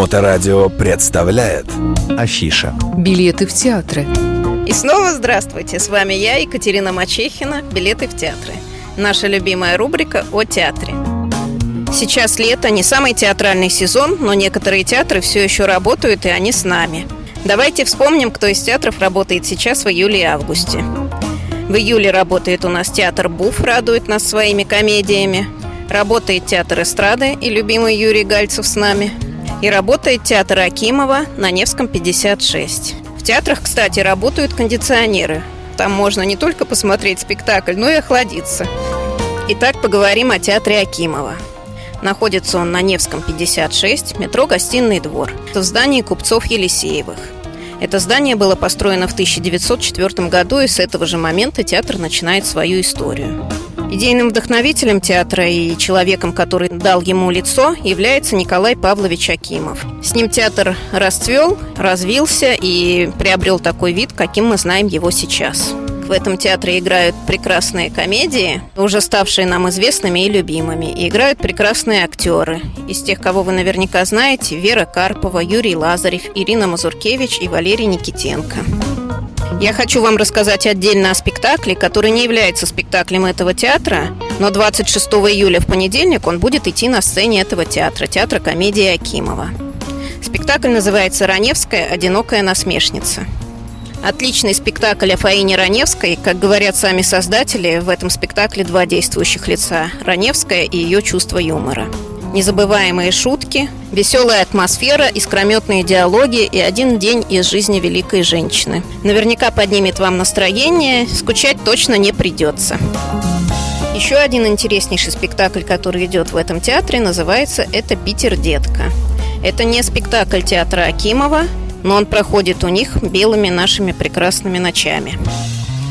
Моторадио представляет Афиша Билеты в театры И снова здравствуйте, с вами я, Екатерина Мачехина, «Билеты в театры». Наша любимая рубрика о театре. Сейчас лето, не самый театральный сезон, но некоторые театры все еще работают, и они с нами. Давайте вспомним, кто из театров работает сейчас в июле и августе. В июле работает у нас театр Буф, радует нас своими комедиями. Работает театр эстрады и любимый Юрий Гальцев с нами. И работает театр Акимова на Невском 56. В театрах, кстати, работают кондиционеры. Там можно не только посмотреть спектакль, но и охладиться. Итак, поговорим о театре Акимова. Находится он на Невском 56, метро «Гостиный двор», в здании купцов Елисеевых. Это здание было построено в 1904 году, и с этого же момента театр начинает свою историю. Идейным вдохновителем театра и человеком, который дал ему лицо, является Николай Павлович Акимов. С ним театр расцвел, развился и приобрел такой вид, каким мы знаем его сейчас. В этом театре играют прекрасные комедии, уже ставшие нам известными и любимыми. И играют прекрасные актеры. Из тех, кого вы наверняка знаете, Вера Карпова, Юрий Лазарев, Ирина Мазуркевич и Валерий Никитенко. Я хочу вам рассказать отдельно о спектакле, который не является спектаклем этого театра, но 26 июля в понедельник он будет идти на сцене этого театра, театра комедии Акимова. Спектакль называется «Раневская. Одинокая насмешница». Отличный спектакль о Фаине Раневской. Как говорят сами создатели, в этом спектакле два действующих лица – Раневская и ее чувство юмора. Незабываемые шутки, веселая атмосфера, искрометные диалоги и один день из жизни великой женщины. Наверняка поднимет вам настроение, скучать точно не придется. Еще один интереснейший спектакль, который идет в этом театре, называется «Это Питер, детка». Это не спектакль театра Акимова, но он проходит у них белыми нашими прекрасными ночами.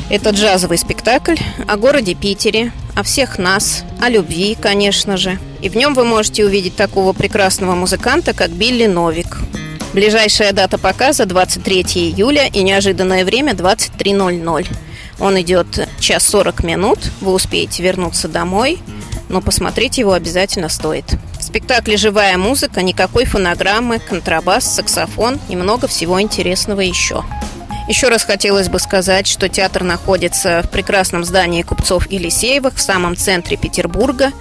Это джазовый спектакль о городе Питере, о всех нас, о любви, конечно же. И в нем вы можете увидеть такого прекрасного музыканта, как Билли Новик. Ближайшая дата показа 23 июля и неожиданное время 23.00. Он идет час 40 минут, вы успеете вернуться домой, но посмотреть его обязательно стоит. В спектакле живая музыка, никакой фонограммы, контрабас, саксофон и много всего интересного еще. Еще раз хотелось бы сказать, что театр находится в прекрасном здании купцов Елисеевых в самом центре Петербурга.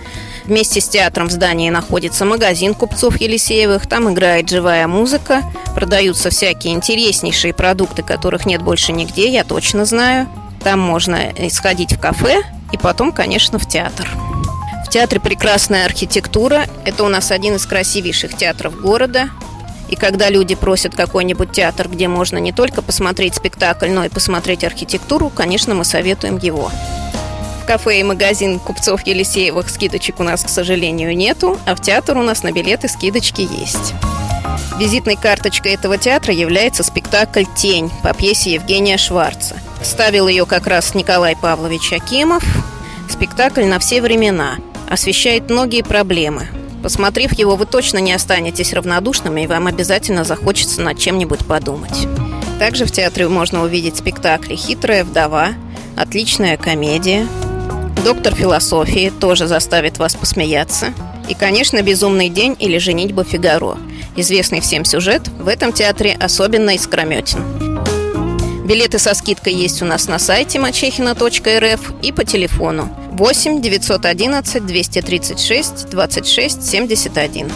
Вместе с театром в здании находится магазин купцов Елисеевых. Там играет живая музыка, продаются всякие интереснейшие продукты, которых нет больше нигде, я точно знаю. Там можно сходить в кафе и потом, конечно, в театр. В театре прекрасная архитектура. Это у нас один из красивейших театров города. И когда люди просят какой-нибудь театр, где можно не только посмотреть спектакль, но и посмотреть архитектуру, конечно, мы советуем его. Кафе и магазин купцов Елисеевых скидочек у нас, к сожалению, нету, а в театр у нас на билеты скидочки есть. Визитной карточкой этого театра является спектакль «Тень» по пьесе Евгения Шварца. Ставил ее как раз Николай Павлович Акимов. Спектакль на все времена – освещает многие проблемы. Посмотрев его, вы точно не останетесь равнодушными, и вам обязательно захочется над чем-нибудь подумать. Также в театре можно увидеть спектакли «Хитрая вдова», «Отличная комедия», «Доктор философии» тоже заставит вас посмеяться, и, конечно, «Безумный день» или «Женитьба Фигаро». Известный всем сюжет в этом театре особенно искрометен. Билеты со скидкой есть у нас на сайте мачехина.рф и по телефону 8 911 236 26 71.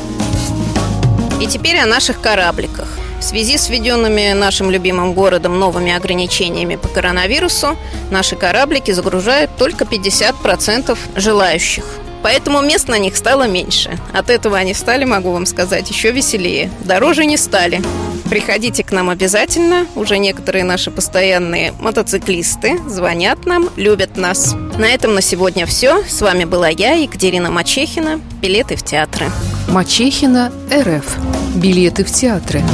И теперь о наших корабликах. В связи с введенными нашим любимым городом новыми ограничениями по коронавирусу, наши кораблики загружают только 50% желающих. Поэтому мест на них стало меньше. От этого они стали, могу вам сказать, еще веселее. Дороже не стали. Приходите к нам обязательно. Уже некоторые наши постоянные мотоциклисты звонят нам, любят нас. На этом на сегодня все. С вами была я, Екатерина Мачехина. Билеты в театры. Мачехина РФ. Билеты в театры.